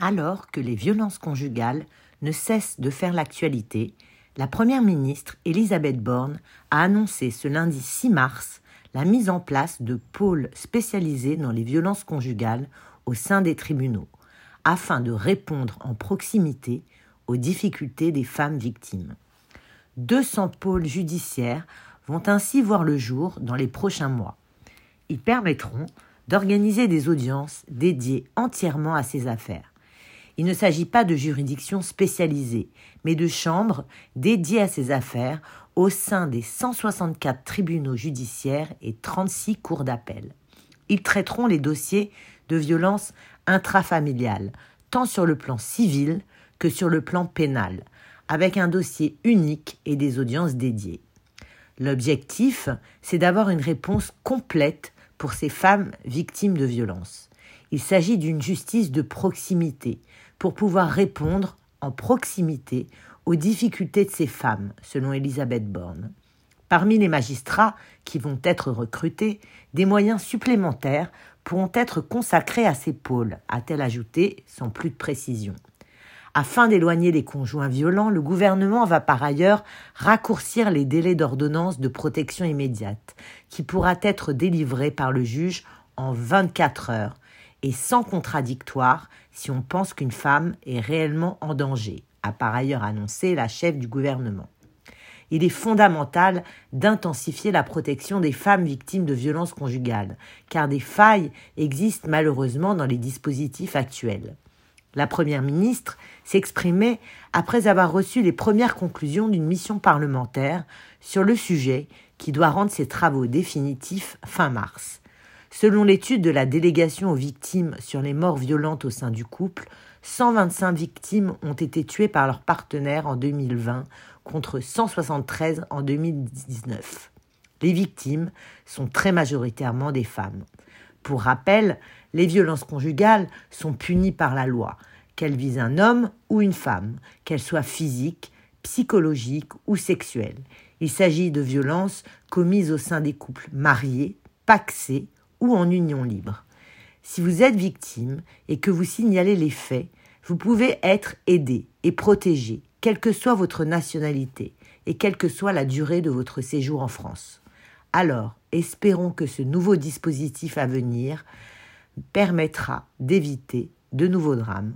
Alors que les violences conjugales ne cessent de faire l'actualité, la Première ministre Elisabeth Borne a annoncé ce lundi 6 mars la mise en place de pôles spécialisés dans les violences conjugales au sein des tribunaux, afin de répondre en proximité aux difficultés des femmes victimes. 200 pôles judiciaires vont ainsi voir le jour dans les prochains mois. Ils permettront d'organiser des audiences dédiées entièrement à ces affaires. Il ne s'agit pas de juridictions spécialisées, mais de chambres dédiées à ces affaires au sein des 164 tribunaux judiciaires et 36 cours d'appel. Ils traiteront les dossiers de violences intrafamiliales, tant sur le plan civil que sur le plan pénal, avec un dossier unique et des audiences dédiées. L'objectif, c'est d'avoir une réponse complète pour ces femmes victimes de violences. Il s'agit d'une justice de proximité pour pouvoir répondre en proximité aux difficultés de ces femmes, selon Elisabeth Borne. Parmi les magistrats qui vont être recrutés, des moyens supplémentaires pourront être consacrés à ces pôles, a-t-elle ajouté sans plus de précision. Afin d'éloigner les conjoints violents, le gouvernement va par ailleurs raccourcir les délais d'ordonnance de protection immédiate, qui pourra être délivré par le juge en 24 heures et sans contradictoire si on pense qu'une femme est réellement en danger, a par ailleurs annoncé la chef du gouvernement. Il est fondamental d'intensifier la protection des femmes victimes de violences conjugales, car des failles existent malheureusement dans les dispositifs actuels. La Première ministre s'exprimait après avoir reçu les premières conclusions d'une mission parlementaire sur le sujet qui doit rendre ses travaux définitifs fin mars. Selon l'étude de la délégation aux victimes sur les morts violentes au sein du couple, 125 victimes ont été tuées par leur partenaire en 2020 contre 173 en 2019. Les victimes sont très majoritairement des femmes. Pour rappel, les violences conjugales sont punies par la loi, qu'elles visent un homme ou une femme, qu'elles soient physiques, psychologiques ou sexuelles. Il s'agit de violences commises au sein des couples mariés, paxés ou en union libre. Si vous êtes victime et que vous signalez les faits, vous pouvez être aidé et protégé, quelle que soit votre nationalité et quelle que soit la durée de votre séjour en France. Alors, espérons que ce nouveau dispositif à venir permettra d'éviter de nouveaux drames